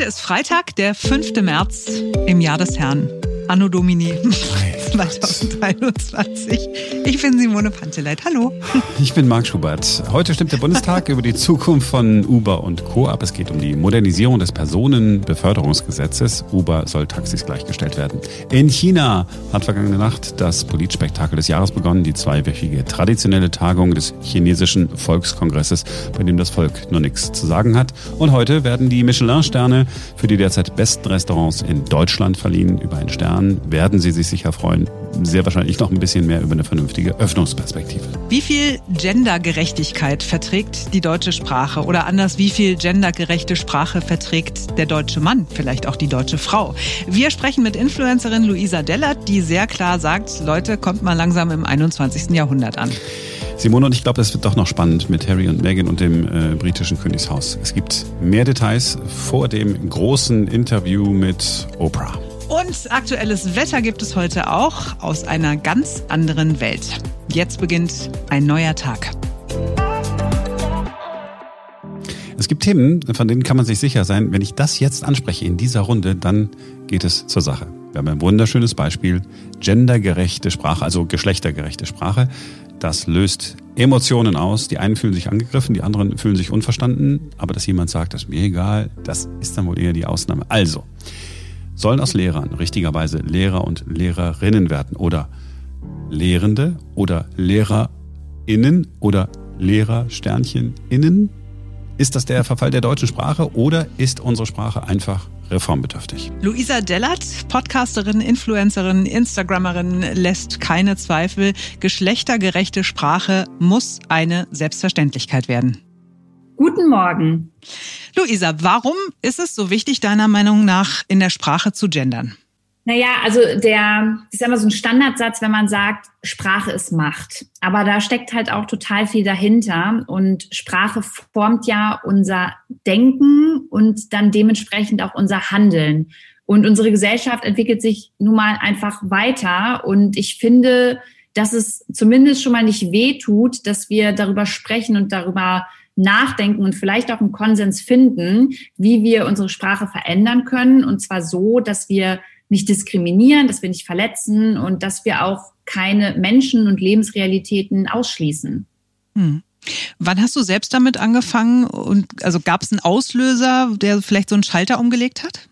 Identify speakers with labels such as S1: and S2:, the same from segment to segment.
S1: Heute ist Freitag, der 5. März im Jahr des Herrn. Anno Domini 2023. Ich bin Simone Panteleit. Hallo.
S2: Ich bin Marc Schubert. Heute stimmt der Bundestag über die Zukunft von Uber und Co. ab. Es geht um die Modernisierung des Personenbeförderungsgesetzes. Uber soll Taxis gleichgestellt werden. In China hat vergangene Nacht das Politspektakel des Jahres begonnen, die zweiwöchige traditionelle Tagung des chinesischen Volkskongresses, bei dem das Volk nur nichts zu sagen hat. Und heute werden die Michelin-Sterne für die derzeit besten Restaurants in Deutschland verliehen. Über einen Stern werden Sie sich sicher freuen. Sehr wahrscheinlich noch ein bisschen mehr über eine vernünftige Öffnungsperspektive.
S1: Wie viel Gendergerechtigkeit verträgt die deutsche Sprache? Oder anders, wie viel gendergerechte Sprache verträgt der deutsche Mann? Vielleicht auch die deutsche Frau? Wir sprechen mit Influencerin Luisa Dellert, die sehr klar sagt, Leute, kommt mal langsam im 21. Jahrhundert an.
S2: Simone, und ich glaube, es wird doch noch spannend mit Harry und Meghan und dem äh, britischen Königshaus. Es gibt mehr Details vor dem großen Interview mit Oprah.
S1: Und aktuelles Wetter gibt es heute auch aus einer ganz anderen Welt. Jetzt beginnt ein neuer Tag.
S2: Es gibt Themen, von denen kann man sich sicher sein, wenn ich das jetzt anspreche in dieser Runde, dann geht es zur Sache. Wir haben ein wunderschönes Beispiel, gendergerechte Sprache, also geschlechtergerechte Sprache. Das löst Emotionen aus. Die einen fühlen sich angegriffen, die anderen fühlen sich unverstanden. Aber dass jemand sagt, das ist mir egal, das ist dann wohl eher die Ausnahme. Also, sollen aus Lehrern richtigerweise Lehrer und Lehrerinnen werden oder Lehrende oder LehrerInnen oder Lehrersternchen innen? Ist das der Verfall der deutschen Sprache oder ist unsere Sprache einfach reformbedürftig?
S1: Luisa Dellert, Podcasterin, Influencerin, Instagrammerin, lässt keine Zweifel. Geschlechtergerechte Sprache muss eine Selbstverständlichkeit werden.
S3: Guten Morgen.
S1: Luisa, warum ist es so wichtig, deiner Meinung nach, in der Sprache zu gendern?
S3: Naja, also der, ist immer so ein Standardsatz, wenn man sagt, Sprache ist Macht. Aber da steckt halt auch total viel dahinter. Und Sprache formt ja unser Denken und dann dementsprechend auch unser Handeln. Und unsere Gesellschaft entwickelt sich nun mal einfach weiter. Und ich finde, dass es zumindest schon mal nicht weh tut, dass wir darüber sprechen und darüber nachdenken und vielleicht auch einen Konsens finden, wie wir unsere Sprache verändern können. Und zwar so, dass wir nicht diskriminieren, dass wir nicht verletzen und dass wir auch keine Menschen und Lebensrealitäten ausschließen.
S1: Hm. Wann hast du selbst damit angefangen? Und also gab es einen Auslöser, der vielleicht so einen Schalter umgelegt hat?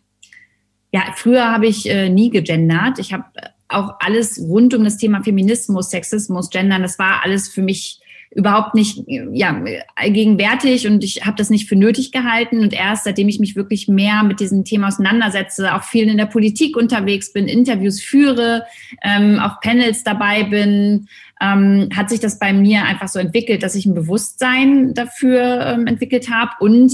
S3: Ja, früher habe ich äh, nie gegendert. Ich habe auch alles rund um das Thema Feminismus, Sexismus, Gendern, das war alles für mich überhaupt nicht ja, gegenwärtig und ich habe das nicht für nötig gehalten. Und erst seitdem ich mich wirklich mehr mit diesem Thema auseinandersetze, auch viel in der Politik unterwegs bin, Interviews führe, ähm, auch Panels dabei bin, ähm, hat sich das bei mir einfach so entwickelt, dass ich ein Bewusstsein dafür ähm, entwickelt habe und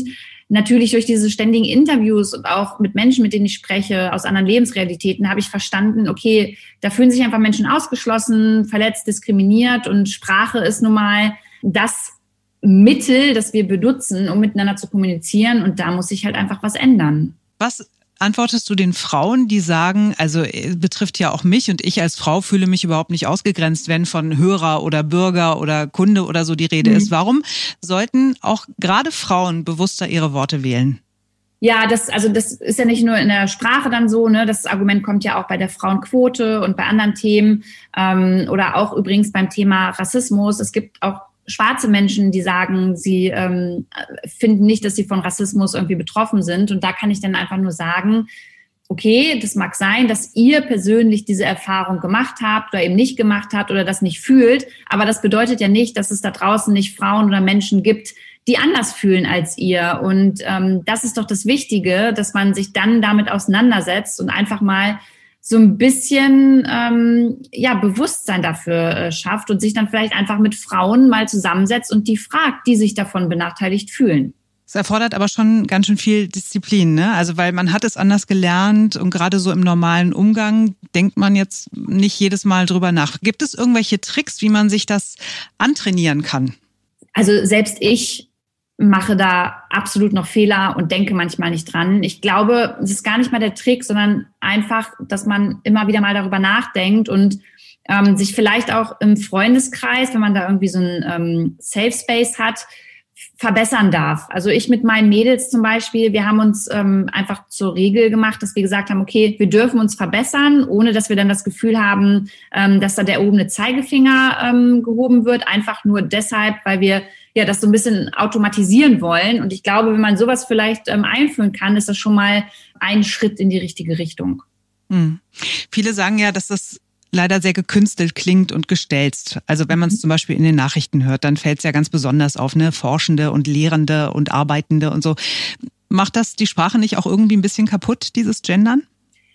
S3: natürlich durch diese ständigen Interviews und auch mit Menschen, mit denen ich spreche, aus anderen Lebensrealitäten, habe ich verstanden, okay, da fühlen sich einfach Menschen ausgeschlossen, verletzt, diskriminiert und Sprache ist nun mal das Mittel, das wir benutzen, um miteinander zu kommunizieren und da muss sich halt einfach was ändern.
S1: Was antwortest du den Frauen, die sagen, also äh, betrifft ja auch mich und ich als Frau fühle mich überhaupt nicht ausgegrenzt, wenn von Hörer oder Bürger oder Kunde oder so die Rede mhm. ist. Warum sollten auch gerade Frauen bewusster ihre Worte wählen?
S3: Ja, das, also das ist ja nicht nur in der Sprache dann so, ne? Das Argument kommt ja auch bei der Frauenquote und bei anderen Themen ähm, oder auch übrigens beim Thema Rassismus. Es gibt auch schwarze Menschen, die sagen, sie ähm, finden nicht, dass sie von Rassismus irgendwie betroffen sind. Und da kann ich dann einfach nur sagen, okay, das mag sein, dass ihr persönlich diese Erfahrung gemacht habt oder eben nicht gemacht habt oder das nicht fühlt. Aber das bedeutet ja nicht, dass es da draußen nicht Frauen oder Menschen gibt, die anders fühlen als ihr. Und ähm, das ist doch das Wichtige, dass man sich dann damit auseinandersetzt und einfach mal so ein bisschen ähm, ja Bewusstsein dafür äh, schafft und sich dann vielleicht einfach mit Frauen mal zusammensetzt und die fragt, die sich davon benachteiligt fühlen.
S1: Es erfordert aber schon ganz schön viel Disziplin, ne? Also weil man hat es anders gelernt und gerade so im normalen Umgang denkt man jetzt nicht jedes Mal drüber nach. Gibt es irgendwelche Tricks, wie man sich das antrainieren kann?
S3: Also selbst ich mache da absolut noch Fehler und denke manchmal nicht dran. Ich glaube, es ist gar nicht mal der Trick, sondern einfach, dass man immer wieder mal darüber nachdenkt und ähm, sich vielleicht auch im Freundeskreis, wenn man da irgendwie so ein ähm, Safe Space hat, verbessern darf. Also ich mit meinen Mädels zum Beispiel, wir haben uns ähm, einfach zur Regel gemacht, dass wir gesagt haben, okay, wir dürfen uns verbessern, ohne dass wir dann das Gefühl haben, ähm, dass da der erhobene Zeigefinger ähm, gehoben wird, einfach nur deshalb, weil wir ja das so ein bisschen automatisieren wollen. Und ich glaube, wenn man sowas vielleicht ähm, einführen kann, ist das schon mal ein Schritt in die richtige Richtung.
S1: Hm. Viele sagen ja, dass das leider sehr gekünstelt klingt und gestelzt. Also wenn man es mhm. zum Beispiel in den Nachrichten hört, dann fällt es ja ganz besonders auf, ne? Forschende und Lehrende und Arbeitende und so. Macht das die Sprache nicht auch irgendwie ein bisschen kaputt, dieses Gendern?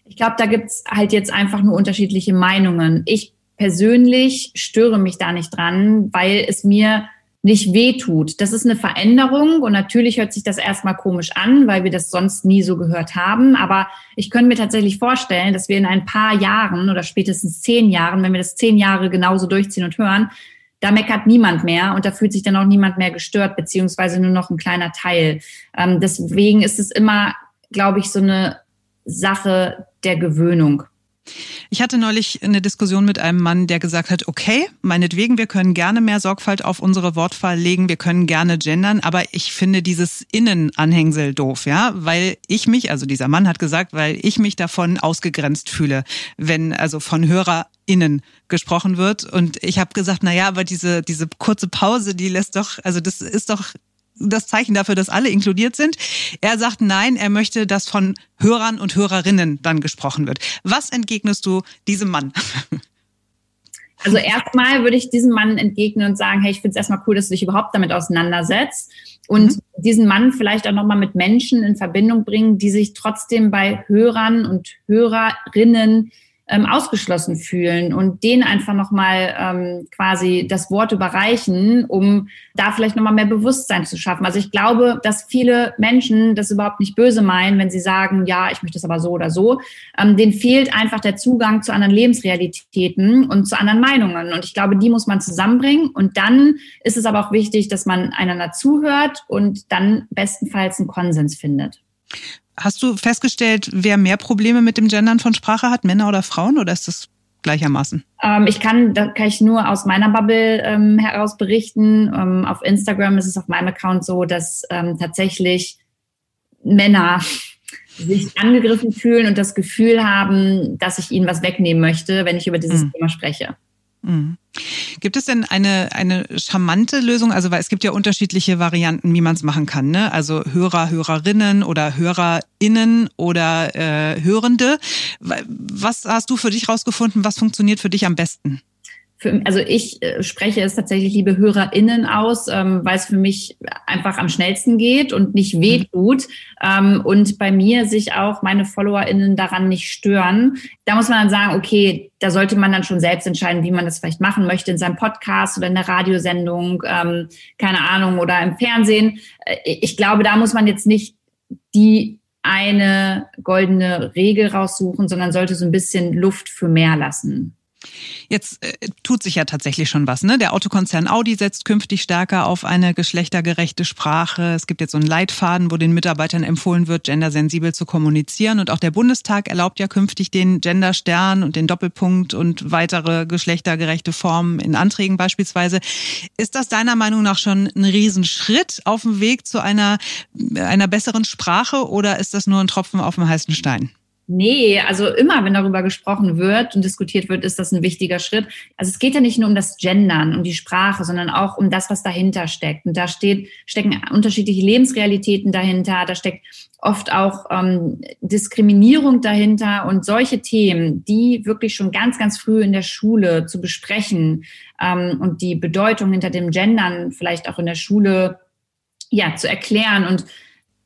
S3: Ich glaube, da gibt's halt jetzt einfach nur unterschiedliche Meinungen. Ich persönlich störe mich da nicht dran, weil es mir nicht wehtut. Das ist eine Veränderung und natürlich hört sich das erstmal komisch an, weil wir das sonst nie so gehört haben. Aber ich könnte mir tatsächlich vorstellen, dass wir in ein paar Jahren oder spätestens zehn Jahren, wenn wir das zehn Jahre genauso durchziehen und hören, da meckert niemand mehr und da fühlt sich dann auch niemand mehr gestört, beziehungsweise nur noch ein kleiner Teil. Ähm, deswegen ist es immer, glaube ich, so eine Sache der Gewöhnung.
S1: Ich hatte neulich eine Diskussion mit einem Mann, der gesagt hat, okay, meinetwegen, wir können gerne mehr Sorgfalt auf unsere Wortwahl legen, wir können gerne gendern, aber ich finde dieses Innenanhängsel doof, ja, weil ich mich, also dieser Mann hat gesagt, weil ich mich davon ausgegrenzt fühle, wenn also von HörerInnen gesprochen wird. Und ich habe gesagt, na ja, aber diese, diese kurze Pause, die lässt doch, also das ist doch das Zeichen dafür, dass alle inkludiert sind. Er sagt nein, er möchte, dass von Hörern und Hörerinnen dann gesprochen wird. Was entgegnest du diesem Mann?
S3: Also erstmal würde ich diesem Mann entgegnen und sagen, hey, ich finde es erstmal cool, dass du dich überhaupt damit auseinandersetzt und mhm. diesen Mann vielleicht auch nochmal mit Menschen in Verbindung bringen, die sich trotzdem bei Hörern und Hörerinnen ähm, ausgeschlossen fühlen und denen einfach nochmal ähm, quasi das Wort überreichen, um da vielleicht nochmal mehr Bewusstsein zu schaffen. Also ich glaube, dass viele Menschen das überhaupt nicht böse meinen, wenn sie sagen, ja, ich möchte es aber so oder so. Ähm, denen fehlt einfach der Zugang zu anderen Lebensrealitäten und zu anderen Meinungen. Und ich glaube, die muss man zusammenbringen. Und dann ist es aber auch wichtig, dass man einander zuhört und dann bestenfalls einen Konsens findet.
S1: Hast du festgestellt, wer mehr Probleme mit dem Gendern von Sprache hat, Männer oder Frauen, oder ist das gleichermaßen?
S3: Ähm, ich kann, da kann ich nur aus meiner Bubble ähm, heraus berichten. Ähm, auf Instagram ist es auf meinem Account so, dass ähm, tatsächlich Männer sich angegriffen fühlen und das Gefühl haben, dass ich ihnen was wegnehmen möchte, wenn ich über dieses mhm. Thema spreche.
S1: Mhm. Gibt es denn eine, eine charmante Lösung? Also, weil es gibt ja unterschiedliche Varianten, wie man es machen kann. Ne? Also Hörer, Hörerinnen oder HörerInnen oder äh, Hörende. Was hast du für dich rausgefunden? Was funktioniert für dich am besten?
S3: Für, also ich äh, spreche es tatsächlich, liebe HörerInnen, aus, ähm, weil es für mich einfach am schnellsten geht und nicht mhm. wehtut ähm, und bei mir sich auch meine FollowerInnen daran nicht stören. Da muss man dann sagen, okay, da sollte man dann schon selbst entscheiden, wie man das vielleicht machen möchte in seinem Podcast oder in der Radiosendung, ähm, keine Ahnung, oder im Fernsehen. Äh, ich glaube, da muss man jetzt nicht die eine goldene Regel raussuchen, sondern sollte so ein bisschen Luft für mehr lassen.
S1: Jetzt äh, tut sich ja tatsächlich schon was. Ne? Der Autokonzern Audi setzt künftig stärker auf eine geschlechtergerechte Sprache. Es gibt jetzt so einen Leitfaden, wo den Mitarbeitern empfohlen wird, gendersensibel zu kommunizieren. Und auch der Bundestag erlaubt ja künftig den Genderstern und den Doppelpunkt und weitere geschlechtergerechte Formen in Anträgen beispielsweise. Ist das deiner Meinung nach schon ein Riesenschritt auf dem Weg zu einer, einer besseren Sprache oder ist das nur ein Tropfen auf dem heißen Stein?
S3: Nee, also immer, wenn darüber gesprochen wird und diskutiert wird, ist das ein wichtiger Schritt. Also es geht ja nicht nur um das Gendern, um die Sprache, sondern auch um das, was dahinter steckt. Und da steht, stecken unterschiedliche Lebensrealitäten dahinter, da steckt oft auch ähm, Diskriminierung dahinter und solche Themen, die wirklich schon ganz, ganz früh in der Schule zu besprechen ähm, und die Bedeutung hinter dem Gendern vielleicht auch in der Schule ja zu erklären und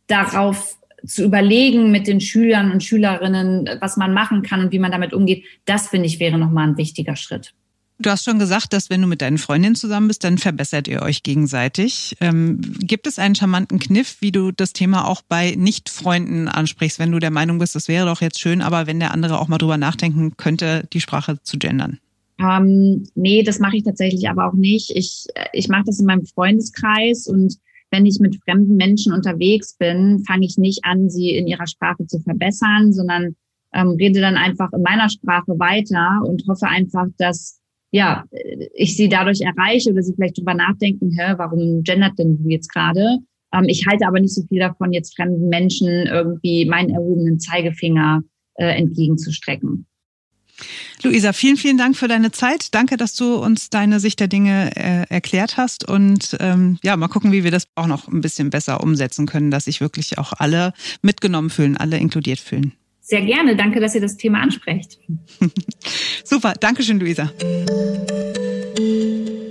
S3: darauf zu überlegen mit den Schülern und Schülerinnen, was man machen kann und wie man damit umgeht, das finde ich wäre nochmal ein wichtiger Schritt.
S1: Du hast schon gesagt, dass wenn du mit deinen Freundinnen zusammen bist, dann verbessert ihr euch gegenseitig. Ähm, gibt es einen charmanten Kniff, wie du das Thema auch bei Nicht-Freunden ansprichst, wenn du der Meinung bist, das wäre doch jetzt schön, aber wenn der andere auch mal drüber nachdenken könnte, die Sprache zu gendern?
S3: Ähm, nee, das mache ich tatsächlich aber auch nicht. Ich, ich mache das in meinem Freundeskreis und wenn ich mit fremden Menschen unterwegs bin, fange ich nicht an, sie in ihrer Sprache zu verbessern, sondern ähm, rede dann einfach in meiner Sprache weiter und hoffe einfach, dass ja, ich sie dadurch erreiche oder sie vielleicht drüber nachdenken, hä, warum gendert denn du jetzt gerade? Ähm, ich halte aber nicht so viel davon, jetzt fremden Menschen irgendwie meinen erhobenen Zeigefinger äh, entgegenzustrecken.
S1: Luisa, vielen, vielen Dank für deine Zeit. Danke, dass du uns deine Sicht der Dinge äh, erklärt hast. Und ähm, ja, mal gucken, wie wir das auch noch ein bisschen besser umsetzen können, dass sich wirklich auch alle mitgenommen fühlen, alle inkludiert fühlen.
S3: Sehr gerne. Danke, dass ihr das Thema ansprecht.
S1: Super. Dankeschön, Luisa.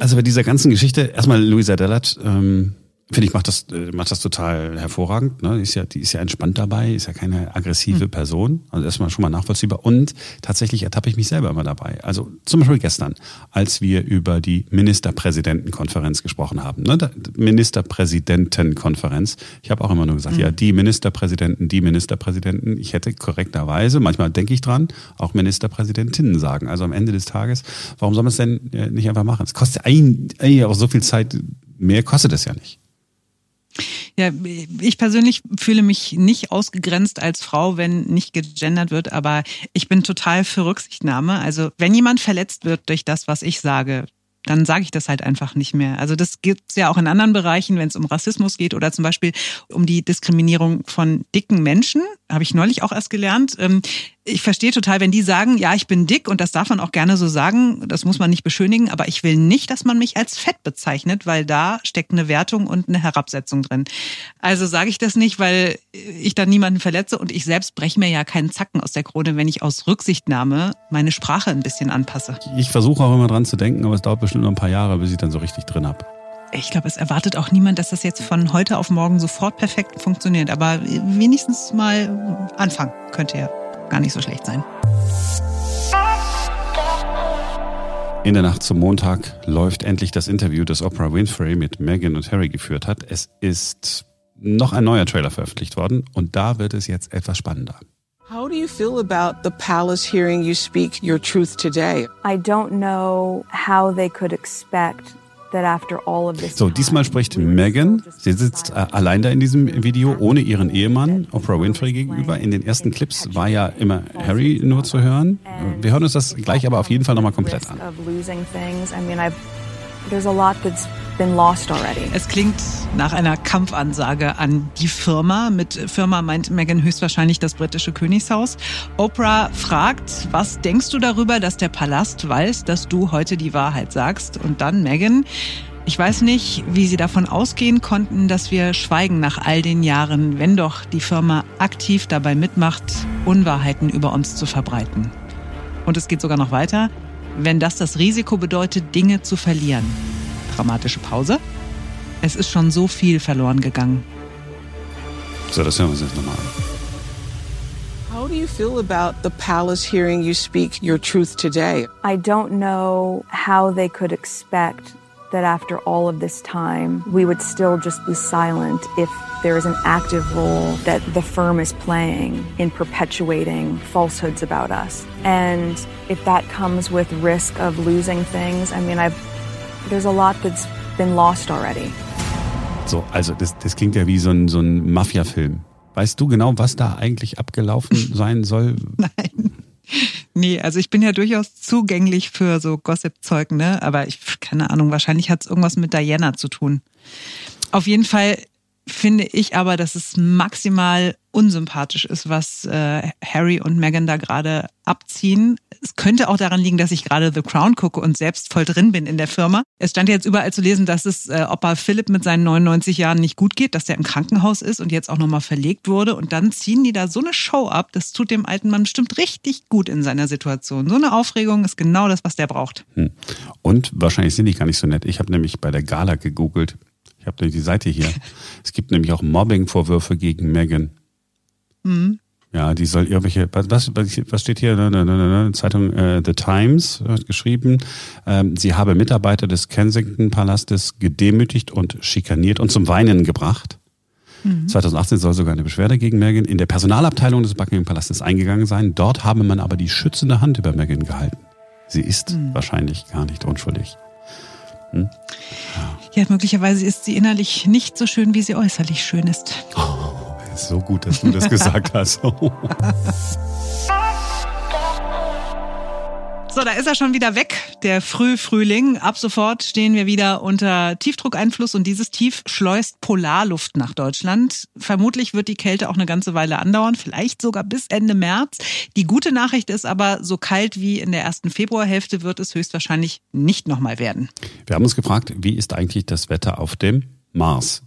S2: Also bei dieser ganzen Geschichte, erstmal Luisa Dellert, ähm, Finde ich, macht das, äh, macht das total hervorragend. Ne? Die, ist ja, die ist ja entspannt dabei, ist ja keine aggressive mhm. Person. Also erstmal schon mal nachvollziehbar. Und tatsächlich ertappe ich mich selber immer dabei. Also zum Beispiel gestern, als wir über die Ministerpräsidentenkonferenz gesprochen haben. Ne? Ministerpräsidentenkonferenz. Ich habe auch immer nur gesagt, mhm. ja, die Ministerpräsidenten, die Ministerpräsidenten. Ich hätte korrekterweise, manchmal denke ich dran, auch Ministerpräsidentinnen sagen. Also am Ende des Tages, warum soll man es denn äh, nicht einfach machen? Es kostet eigentlich auch so viel Zeit, mehr kostet es ja nicht.
S1: Ja, ich persönlich fühle mich nicht ausgegrenzt als Frau, wenn nicht gegendert wird, aber ich bin total für Rücksichtnahme. Also wenn jemand verletzt wird durch das, was ich sage, dann sage ich das halt einfach nicht mehr. Also das gibt's ja auch in anderen Bereichen, wenn es um Rassismus geht oder zum Beispiel um die Diskriminierung von dicken Menschen. Habe ich neulich auch erst gelernt. Ich verstehe total, wenn die sagen, ja, ich bin dick und das darf man auch gerne so sagen, das muss man nicht beschönigen, aber ich will nicht, dass man mich als fett bezeichnet, weil da steckt eine Wertung und eine Herabsetzung drin. Also sage ich das nicht, weil ich dann niemanden verletze und ich selbst breche mir ja keinen Zacken aus der Krone, wenn ich aus Rücksichtnahme meine Sprache ein bisschen anpasse.
S2: Ich versuche auch immer dran zu denken, aber es dauert bestimmt noch ein paar Jahre, bis ich dann so richtig drin habe.
S1: Ich glaube, es erwartet auch niemand, dass das jetzt von heute auf morgen sofort perfekt funktioniert, aber wenigstens mal anfangen könnte ja gar nicht so schlecht sein.
S2: In der Nacht zum Montag läuft endlich das Interview, das Oprah Winfrey mit Meghan und Harry geführt hat. Es ist noch ein neuer Trailer veröffentlicht worden und da wird es jetzt etwas spannender.
S4: How do you feel about the palace hearing you speak your truth today?
S5: I don't know how they could expect
S2: so, diesmal spricht Megan. Sie sitzt äh, allein da in diesem Video, ohne ihren Ehemann, Oprah Winfrey gegenüber. In den ersten Clips war ja immer Harry nur zu hören. Wir hören uns das gleich aber auf jeden Fall nochmal komplett an.
S1: Es klingt nach einer Kampfansage an die Firma. Mit Firma meint Meghan höchstwahrscheinlich das britische Königshaus. Oprah fragt, was denkst du darüber, dass der Palast weiß, dass du heute die Wahrheit sagst? Und dann Meghan, ich weiß nicht, wie Sie davon ausgehen konnten, dass wir schweigen nach all den Jahren, wenn doch die Firma aktiv dabei mitmacht, Unwahrheiten über uns zu verbreiten. Und es geht sogar noch weiter wenn das das Risiko bedeutet, Dinge zu verlieren. Dramatische Pause. Es ist schon so viel verloren gegangen.
S2: So, das hören wir uns jetzt nochmal an.
S4: How do you feel about the palace hearing you speak your truth today?
S5: I don't know how they could expect that after all of this time, we would still just be silent if there is an active role that the firm is playing in perpetuating falsehoods about us. And if that comes with risk of losing things, I mean, I've, there's a lot that's been lost already.
S2: So, also das, das klingt ja wie so ein, so ein Mafia-Film. Weißt du genau, was da eigentlich abgelaufen sein soll?
S1: Nein. Nee, also ich bin ja durchaus zugänglich für so Gossip-Zeug, ne? Aber ich, keine Ahnung, wahrscheinlich hat es irgendwas mit Diana zu tun. Auf jeden Fall finde ich aber, dass es maximal unsympathisch ist, was äh, Harry und Meghan da gerade abziehen. Es könnte auch daran liegen, dass ich gerade The Crown gucke und selbst voll drin bin in der Firma. Es stand jetzt überall zu lesen, dass es äh, Opa Philipp mit seinen 99 Jahren nicht gut geht, dass der im Krankenhaus ist und jetzt auch nochmal verlegt wurde. Und dann ziehen die da so eine Show ab. Das tut dem alten Mann bestimmt richtig gut in seiner Situation. So eine Aufregung ist genau das, was der braucht. Hm.
S2: Und wahrscheinlich sind die gar nicht so nett. Ich habe nämlich bei der Gala gegoogelt ich habe die Seite hier. es gibt nämlich auch Mobbing-Vorwürfe gegen Megan. Mhm. Ja, die soll irgendwelche, was, was steht hier? Zeitung äh, The Times hat geschrieben, ähm, sie habe Mitarbeiter des Kensington-Palastes gedemütigt und schikaniert und zum Weinen gebracht. Mhm. 2018 soll sogar eine Beschwerde gegen Megan in der Personalabteilung des Buckingham-Palastes eingegangen sein. Dort habe man aber die schützende Hand über Megan gehalten. Sie ist mhm. wahrscheinlich gar nicht unschuldig.
S1: Hm? Ja. Möglicherweise ist sie innerlich nicht so schön, wie sie äußerlich schön ist.
S2: Oh, ist so gut, dass du das gesagt hast.
S1: So, da ist er schon wieder weg, der Frühfrühling. Ab sofort stehen wir wieder unter Tiefdruckeinfluss und dieses Tief schleust Polarluft nach Deutschland. Vermutlich wird die Kälte auch eine ganze Weile andauern, vielleicht sogar bis Ende März. Die gute Nachricht ist aber, so kalt wie in der ersten Februarhälfte wird es höchstwahrscheinlich nicht nochmal werden.
S2: Wir haben uns gefragt, wie ist eigentlich das Wetter auf dem Mars?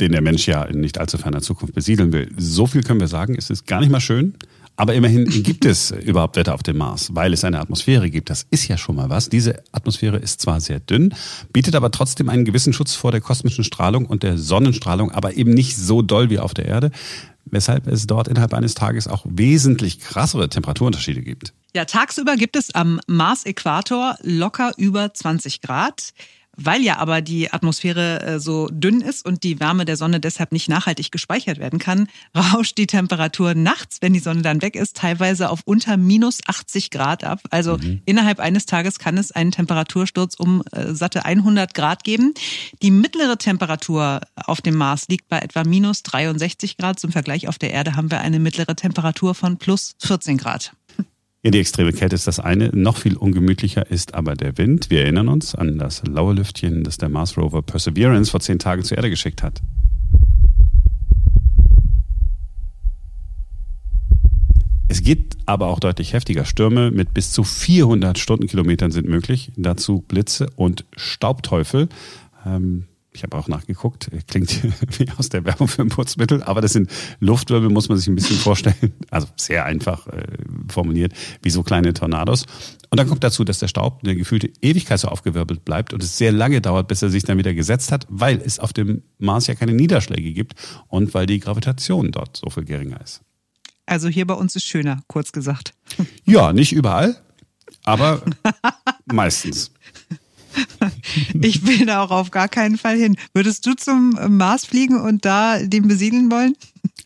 S2: den der Mensch ja in nicht allzu ferner Zukunft besiedeln will. So viel können wir sagen, es ist gar nicht mal schön. Aber immerhin gibt es überhaupt Wetter auf dem Mars, weil es eine Atmosphäre gibt. Das ist ja schon mal was. Diese Atmosphäre ist zwar sehr dünn, bietet aber trotzdem einen gewissen Schutz vor der kosmischen Strahlung und der Sonnenstrahlung, aber eben nicht so doll wie auf der Erde, weshalb es dort innerhalb eines Tages auch wesentlich krassere Temperaturunterschiede gibt.
S1: Ja, tagsüber gibt es am Mars-Äquator locker über 20 Grad. Weil ja aber die Atmosphäre äh, so dünn ist und die Wärme der Sonne deshalb nicht nachhaltig gespeichert werden kann, rauscht die Temperatur nachts, wenn die Sonne dann weg ist, teilweise auf unter minus 80 Grad ab. Also mhm. innerhalb eines Tages kann es einen Temperatursturz um äh, satte 100 Grad geben. Die mittlere Temperatur auf dem Mars liegt bei etwa minus 63 Grad. Zum Vergleich auf der Erde haben wir eine mittlere Temperatur von plus 14 Grad.
S2: Ja, die extreme Kälte ist das eine. Noch viel ungemütlicher ist aber der Wind. Wir erinnern uns an das laue Lüftchen, das der Mars Rover Perseverance vor zehn Tagen zur Erde geschickt hat. Es geht aber auch deutlich heftiger. Stürme mit bis zu 400 Stundenkilometern sind möglich. Dazu Blitze und Staubteufel. Ähm, ich habe auch nachgeguckt, klingt wie aus der Werbung für ein Putzmittel, aber das sind Luftwirbel, muss man sich ein bisschen vorstellen. Also sehr einfach äh, formuliert, wie so kleine Tornados. Und dann kommt dazu, dass der Staub eine gefühlte Ewigkeit so aufgewirbelt bleibt und es sehr lange dauert, bis er sich dann wieder gesetzt hat, weil es auf dem Mars ja keine Niederschläge gibt und weil die Gravitation dort so viel geringer ist.
S1: Also hier bei uns ist schöner, kurz gesagt.
S2: Ja, nicht überall, aber meistens.
S1: ich will da auch auf gar keinen Fall hin. Würdest du zum Mars fliegen und da den besiedeln wollen?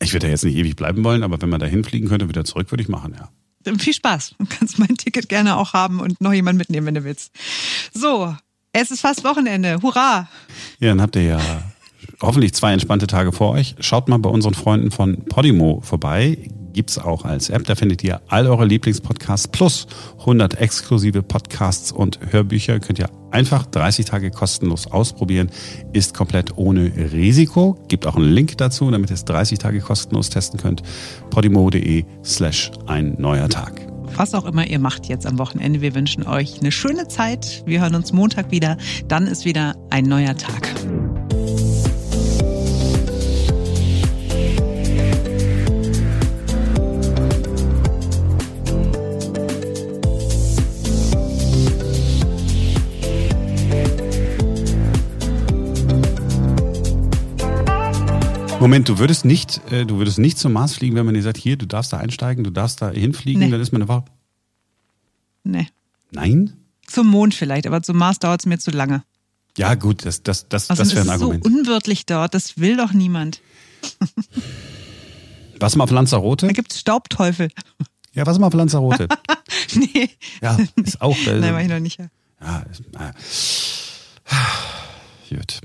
S2: Ich würde da jetzt nicht ewig bleiben wollen, aber wenn man da hinfliegen könnte wieder zurück, würde ich machen, ja.
S1: Viel Spaß. Du kannst mein Ticket gerne auch haben und noch jemand mitnehmen, wenn du willst. So, es ist fast Wochenende. Hurra!
S2: Ja, dann habt ihr ja hoffentlich zwei entspannte Tage vor euch. Schaut mal bei unseren Freunden von Podimo vorbei gibt's auch als App. Da findet ihr all eure Lieblingspodcasts plus 100 exklusive Podcasts und Hörbücher. Könnt ihr einfach 30 Tage kostenlos ausprobieren. Ist komplett ohne Risiko. Gibt auch einen Link dazu, damit ihr es 30 Tage kostenlos testen könnt. podimo.de slash ein neuer Tag.
S1: Was auch immer ihr macht jetzt am Wochenende, wir wünschen euch eine schöne Zeit. Wir hören uns Montag wieder. Dann ist wieder ein neuer Tag.
S2: Moment, du würdest nicht, äh, du würdest nicht zum Mars fliegen, wenn man dir sagt, hier, du darfst da einsteigen, du darfst da hinfliegen, nee. dann ist man eine Woche.
S1: Nee.
S2: Nein?
S1: Zum Mond vielleicht, aber zum Mars dauert es mir zu lange.
S2: Ja, gut, das, das, das, also das wäre ein Argument.
S1: Es ist so unwirtlich dort, das will doch niemand.
S2: Was mal auf Lanzarote?
S1: Da gibt es Staubteufel.
S2: Ja, was mal auf Lanzarote?
S1: nee.
S2: Ja, ist auch.
S1: Äh, Nein, war ich noch nicht.
S2: Ja, ist, äh, gut.